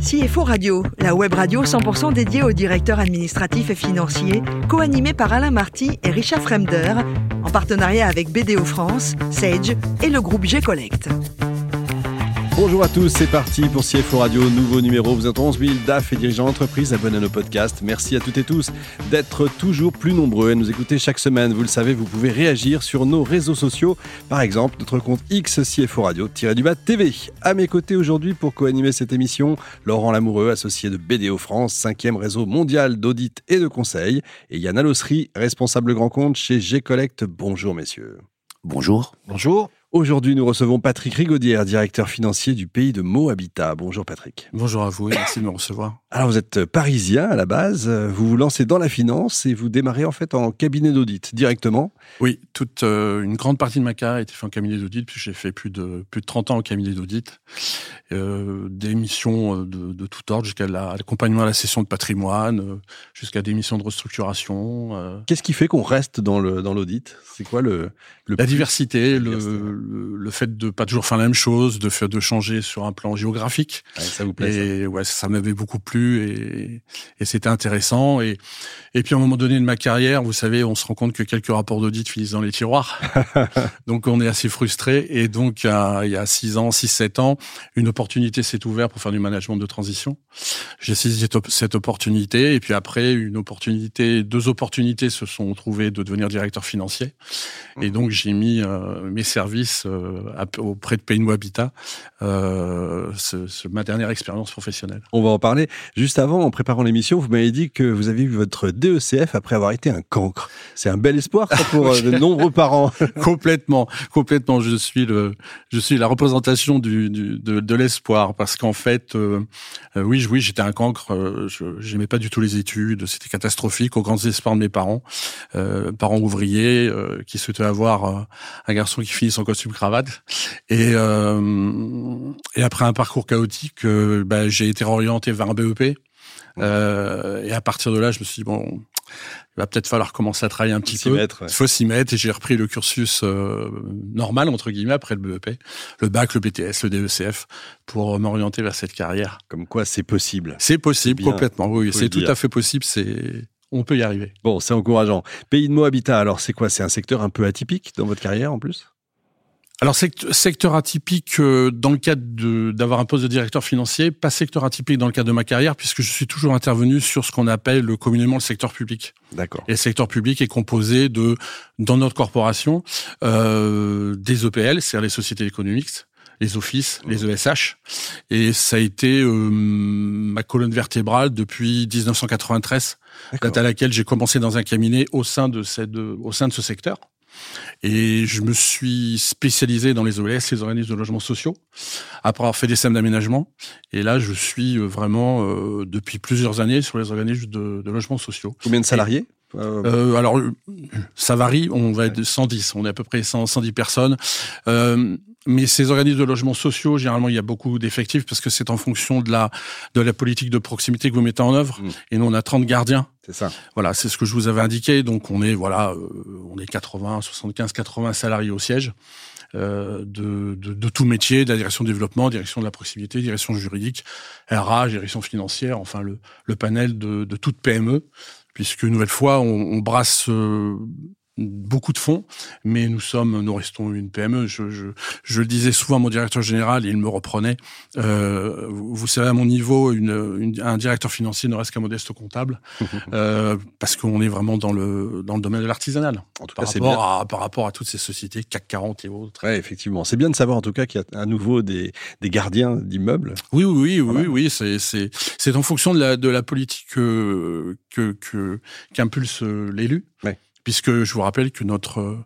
CFO Radio, la web radio 100% dédiée aux directeurs administratifs et financiers, co-animée par Alain Marty et Richard Fremder, en partenariat avec BDO France, Sage et le groupe G-Collect. Bonjour à tous, c'est parti pour CFO Radio, nouveau numéro. Vous êtes 11 000 DAF et dirigeants d'entreprise abonnés à nos podcasts. Merci à toutes et tous d'être toujours plus nombreux à nous écouter chaque semaine. Vous le savez, vous pouvez réagir sur nos réseaux sociaux. Par exemple, notre compte X CFO Radio-du-bas TV. À mes côtés aujourd'hui pour co-animer cette émission, Laurent Lamoureux, associé de BDO France, cinquième réseau mondial d'audit et de conseil. Et Yann Alossery, responsable grand compte chez G-Collect. Bonjour messieurs. Bonjour. Bonjour. Aujourd'hui, nous recevons Patrick Rigaudière, directeur financier du pays de Mo Habitat. Bonjour Patrick. Bonjour à vous et merci de me recevoir. Alors vous êtes parisien à la base, vous vous lancez dans la finance et vous démarrez en fait en cabinet d'audit directement. Oui, toute euh, une grande partie de ma carrière a été faite en cabinet d'audit, puis j'ai fait plus de plus de 30 ans en cabinet d'audit, euh, des missions euh, de, de, tout ordre jusqu'à l'accompagnement à la session de patrimoine, euh, jusqu'à des missions de restructuration. Euh. Qu'est-ce qui fait qu'on reste dans le dans l'audit? C'est quoi le, le la diversité, le, le, le, fait de pas toujours faire la même chose, de faire de changer sur un plan géographique. Ouais, ça vous plaît Et ça. ouais, ça m'avait beaucoup plu et, et c'était intéressant. Et, et puis à un moment donné de ma carrière, vous savez, on se rend compte que quelques rapports d'audit finissent dans les tiroirs. donc on est assez frustré. Et donc il y a 6 ans, 6-7 ans, une opportunité s'est ouverte pour faire du management de transition. J'ai saisi cette opportunité et puis après une opportunité, deux opportunités se sont trouvées de devenir directeur financier. Et donc j'ai mis euh, mes services euh, auprès de Paymo Habitat, euh, ce, ce, ma dernière expérience professionnelle. On va en parler. Juste avant, en préparant l'émission, vous m'avez dit que vous avez eu votre DECF après avoir été un cancre. C'est un bel espoir ça, pour de nombreux parents. complètement, complètement. Je suis le, je suis la représentation du, du de, de l'espoir parce qu'en fait, euh, oui, oui, j'étais un cancre. Euh, je j'aimais pas du tout les études. C'était catastrophique. Aux grands espoirs de mes parents, euh, parents ouvriers euh, qui souhaitaient avoir euh, un garçon qui finisse en costume cravate. Et, et après un parcours chaotique, bah, j'ai été orienté vers un BEP. Euh, et à partir de là, je me suis dit, bon, il va peut-être falloir commencer à travailler un petit peu. Mettre, ouais. Il faut s'y mettre. Et j'ai repris le cursus euh, normal, entre guillemets, après le BEP, le bac, le BTS, le DECF, pour m'orienter vers cette carrière. Comme quoi, c'est possible. C'est possible, complètement. Oui, c'est tout à fait possible. C'est on peut y arriver. Bon, c'est encourageant. Pays de Mo Habitat, alors c'est quoi? C'est un secteur un peu atypique dans votre carrière en plus? Alors secteur atypique euh, dans le cadre d'avoir un poste de directeur financier, pas secteur atypique dans le cadre de ma carrière puisque je suis toujours intervenu sur ce qu'on appelle le communément le secteur public. D'accord. Et le secteur public est composé de dans notre corporation euh, des EPL, c'est-à-dire les sociétés économiques, les offices, les ESH. Et ça a été euh, ma colonne vertébrale depuis 1993, date à laquelle j'ai commencé dans un cabinet au sein de cette, au sein de ce secteur. Et je me suis spécialisé dans les OLS, les organismes de logements sociaux, après avoir fait des SEM d'aménagement. Et là, je suis vraiment, euh, depuis plusieurs années, sur les organismes de, de logements sociaux. Combien de salariés? euh, alors, ça varie. On va être de 110. On est à peu près 100, 110 personnes. Euh, mais ces organismes de logements sociaux, généralement, il y a beaucoup d'effectifs parce que c'est en fonction de la de la politique de proximité que vous mettez en œuvre. Mmh. Et nous, on a 30 gardiens. C'est ça. Voilà, c'est ce que je vous avais indiqué. Donc, on est voilà, euh, on est 80, 75, 80 salariés au siège. Euh, de, de, de, tout métier, de la direction du développement, direction de la proximité, direction juridique, RH, direction financière, enfin le, le panel de, de toute PME puisque une nouvelle fois, on, on brasse euh, beaucoup de fonds, mais nous sommes, nous restons une PME. Je, je, je le disais souvent à mon directeur général, et il me reprenait. Euh, vous, vous, savez, à mon niveau, une, une, un directeur financier ne reste qu'un modeste comptable, euh, parce qu'on est vraiment dans le dans le domaine de l'artisanal. En tout par cas, c'est rapport bien. à par rapport à toutes ces sociétés CAC 40 et autres. Ouais, effectivement, c'est bien de savoir en tout cas qu'il y a à nouveau des des gardiens d'immeubles. Oui, oui, oui, oui, oui. C'est c'est c'est en fonction de la de la politique que que que qu'impulse l'élu. Ouais puisque je vous rappelle que notre euh,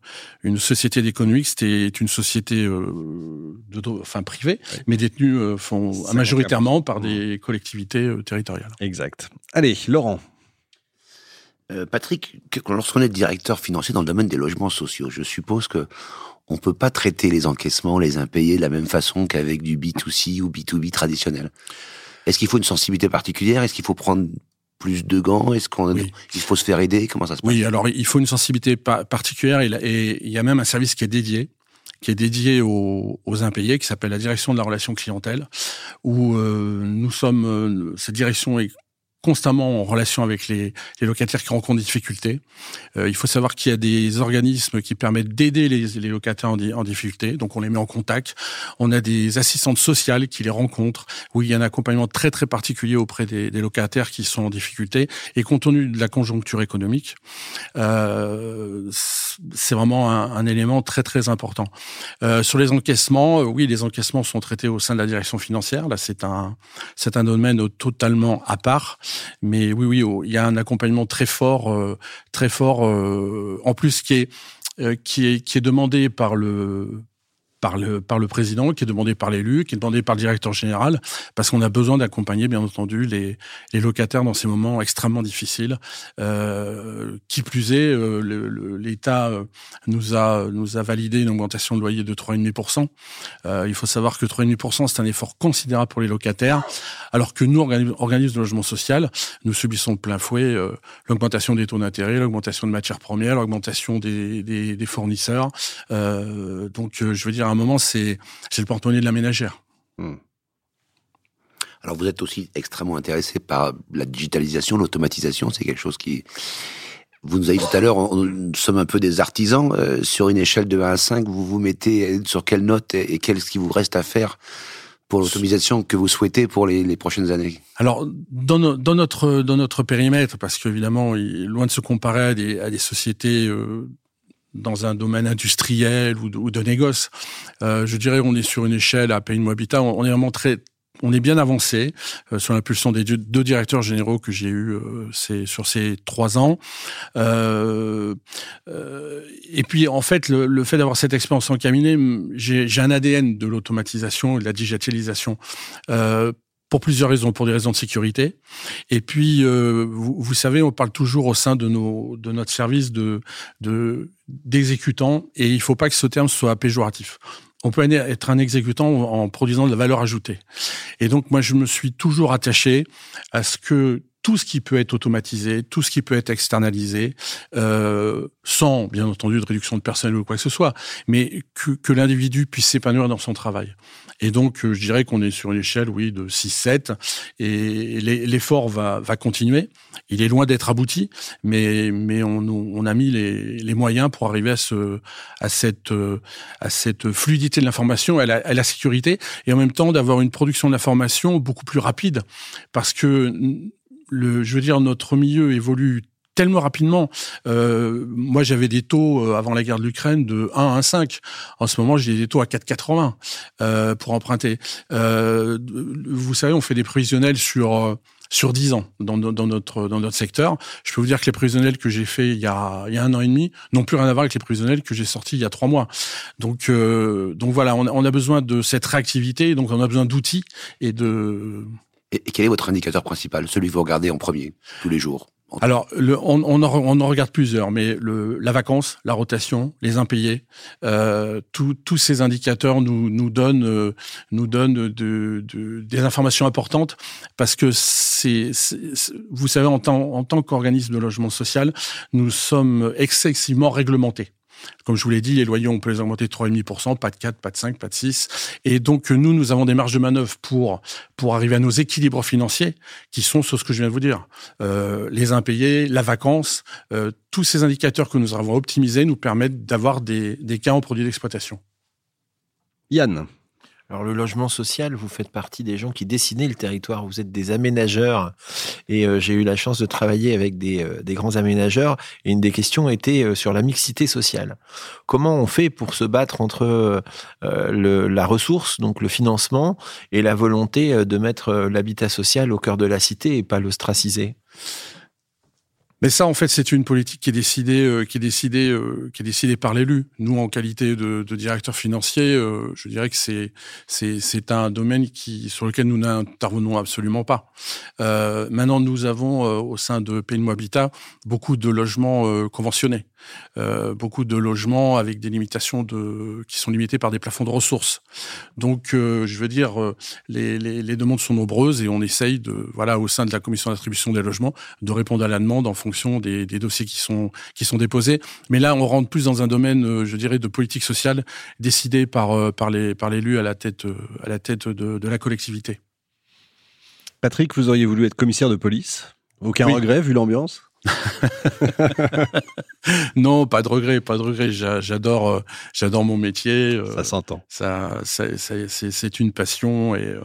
une société d'économie c'était une société euh, de, enfin privée oui. mais détenue euh, font, majoritairement par des collectivités euh, territoriales. Exact. Allez, Laurent. Euh, Patrick, lorsqu'on est directeur financier dans le domaine des logements sociaux, je suppose que on peut pas traiter les encaissements, les impayés de la même façon qu'avec du B2C ou B2B traditionnel. Est-ce qu'il faut une sensibilité particulière? Est-ce qu'il faut prendre plus de gants Est-ce qu'on oui. il faut se faire aider Comment ça se passe? Oui, alors il faut une sensibilité pa particulière et, il y a même un service qui est dédié qui est dédiée aux, aux impayés, qui s'appelle la direction de la relation clientèle, où nous sommes, cette direction est constamment en relation avec les, les locataires qui rencontrent des difficultés. Euh, il faut savoir qu'il y a des organismes qui permettent d'aider les, les, locataires en, en, difficulté, donc on les met en contact. On a des assistantes sociales qui les rencontrent, où il y a un accompagnement très très particulier auprès des, des locataires qui sont en difficulté. Et compte tenu de la conjoncture économique, euh, c'est vraiment un, un, élément très très important. Euh, sur les encaissements, euh, oui, les encaissements sont traités au sein de la direction financière. Là, c'est un c'est un domaine totalement à part. Mais oui, oui, oh, il y a un accompagnement très fort, euh, très fort. Euh, en plus, qui est euh, qui est qui est demandé par le par le, par le président, qui est demandé par l'élu, qui est demandé par le directeur général, parce qu'on a besoin d'accompagner, bien entendu, les, les locataires dans ces moments extrêmement difficiles. Euh, qui plus est, euh, l'État euh, nous a, nous a validé une augmentation de loyer de 3,5%. Euh, il faut savoir que 3,5%, c'est un effort considérable pour les locataires, alors que nous, organismes de logement social, nous subissons de plein fouet euh, l'augmentation des taux d'intérêt, l'augmentation de matières premières, l'augmentation des, des, des, fournisseurs. Euh, donc, je veux dire, un moment, c'est le porte-monnaie de la ménagère. Hmm. Alors vous êtes aussi extrêmement intéressé par la digitalisation, l'automatisation, c'est quelque chose qui... Vous nous avez dit tout à l'heure, nous sommes un peu des artisans. Euh, sur une échelle de 1 à 5, vous vous mettez sur quelle note et, qu'est-ce qui vous reste à faire pour l'automatisation que vous souhaitez pour les, les prochaines années? Alors, dans, dans, notre dans notre périmètre, parce qu'évidemment, loin de se comparer à des, à des sociétés euh, dans un domaine industriel ou de, ou de négoce. Euh, je dirais on est sur une échelle à Pays Habitat, on est vraiment très on est bien avancé euh, sur l'impulsion des deux, directeurs généraux que j'ai eu euh, c'est sur ces trois ans. Euh, euh, et puis en fait, le, le fait d'avoir cette expérience en cabinet, j'ai un ADN de l'automatisation et de la digitalisation. Pour plusieurs raisons, pour des raisons de sécurité. Et puis, euh, vous, vous, savez, on parle toujours au sein de nos de notre service de de d'exécutants, et il faut pas que ce terme soit péjoratif. On peut être un exécutant en produisant de la valeur ajoutée. Et donc, moi, je me suis toujours attaché à ce que tout ce qui peut être automatisé, tout ce qui peut être externalisé, euh, sans bien entendu de réduction de personnel ou quoi que ce soit, mais que, que l'individu puisse s'épanouir dans son travail. Et donc, euh, je dirais qu'on est sur une échelle, oui, de 6-7, et l'effort va, va continuer. Il est loin d'être abouti, mais, mais on, on a mis les, les moyens pour arriver à, ce, à, cette, à cette fluidité de l'information, à, à la sécurité, et en même temps d'avoir une production d'information beaucoup plus rapide, parce que le, je veux dire, notre milieu évolue tellement rapidement. Euh, moi, j'avais des taux euh, avant la guerre de l'Ukraine de 1 à 5. En ce moment, j'ai des taux à 4,80 euh, pour emprunter. Euh, vous savez, on fait des prévisionnels sur sur 10 ans dans, dans, notre dans notre secteur. Je peux vous dire que les prévisionnels que j'ai fait il y a il y a un an et demi n'ont plus rien à voir avec les prévisionnels que j'ai sortis il y a trois mois. Donc euh, donc voilà, on, on a besoin de cette réactivité, donc on a besoin d'outils et de et quel est votre indicateur principal, celui que vous regardez en premier, tous les jours? Alors, le, on, en, regarde plusieurs, mais la vacance, la rotation, les impayés, euh, tous ces indicateurs nous, nous donnent, euh, des informations importantes parce que c'est, vous savez, en tant qu'organisme de logement social, nous sommes excessivement réglementés. Comme je vous l'ai dit, les loyers, on peut les augmenter de 3,5%, pas de 4, pas de 5, pas de 6. Et donc, nous, nous avons des marges de manœuvre pour, pour arriver à nos équilibres financiers qui sont sur ce que je viens de vous dire. Euh, les impayés, la vacance, euh, tous ces indicateurs que nous avons optimisés nous permettent d'avoir des, des cas en produits d'exploitation. Yann, alors le logement social, vous faites partie des gens qui dessinaient le territoire. Vous êtes des aménageurs et euh, j'ai eu la chance de travailler avec des, euh, grands aménageurs. Et une des questions était euh, sur la mixité sociale. Comment on fait pour se battre entre la ressource, donc le financement, et la volonté de mettre l'habitat social au cœur de la cité et pas l'ostraciser? Mais ça, en fait, c'est une politique qui est décidée, euh, qui est décidée, euh, qui est décidée par l'élu. Nous, en qualité de, directeur financier, euh, je dirais que c'est un domaine sur lequel nous n'intervenons absolument pas. Maintenant, nous avons au sein de Pays Habitat beaucoup de logements conventionnés, beaucoup de logements avec des limitations qui sont limités par des plafonds de ressources. Donc, je veux dire, les, demandes sont nombreuses et on essaye voilà, au sein de la commission d'attribution des logements, de répondre à la demande en fonction des, des, dossiers qui sont qui sont déposés. Mais là, on rentre plus dans un domaine, je dirais, de politique sociale décidé par par les par l'élu à la tête à la tête de, de la collectivité. Patrick, vous auriez voulu être commissaire de police? Aucun regret vu l'ambiance? non, pas de regret, pas de regret. J'adore, euh, j'adore mon métier. Euh, ça s'entend. Ça, c'est une passion et, euh,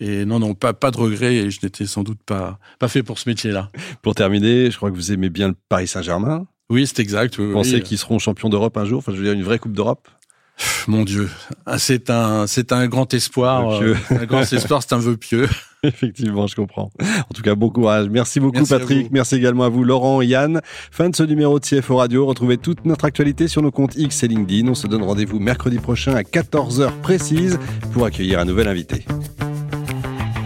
et non, non, pas, pas de regret. Et je n'étais sans doute pas, pas fait pour ce métier-là. Pour terminer, je crois que vous aimez bien le Paris Saint-Germain. Oui, c'est exact. Vous pensez qu'ils seront champions d'Europe un jour? Enfin, je veux dire, une vraie Coupe d'Europe? Mon Dieu, ah, c'est un, c'est un grand espoir. un grand espoir, c'est un vœu pieux. Effectivement, je comprends. En tout cas, bon courage. Merci beaucoup, Patrick. Merci également à vous, Laurent et Yann. Fin de ce numéro de CFO Radio. Retrouvez toute notre actualité sur nos comptes X et LinkedIn. On se donne rendez-vous mercredi prochain à 14h précise pour accueillir un nouvel invité.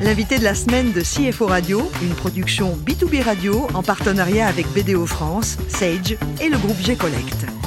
L'invité de la semaine de CFO Radio, une production B2B Radio en partenariat avec BDO France, Sage et le groupe G-Collect.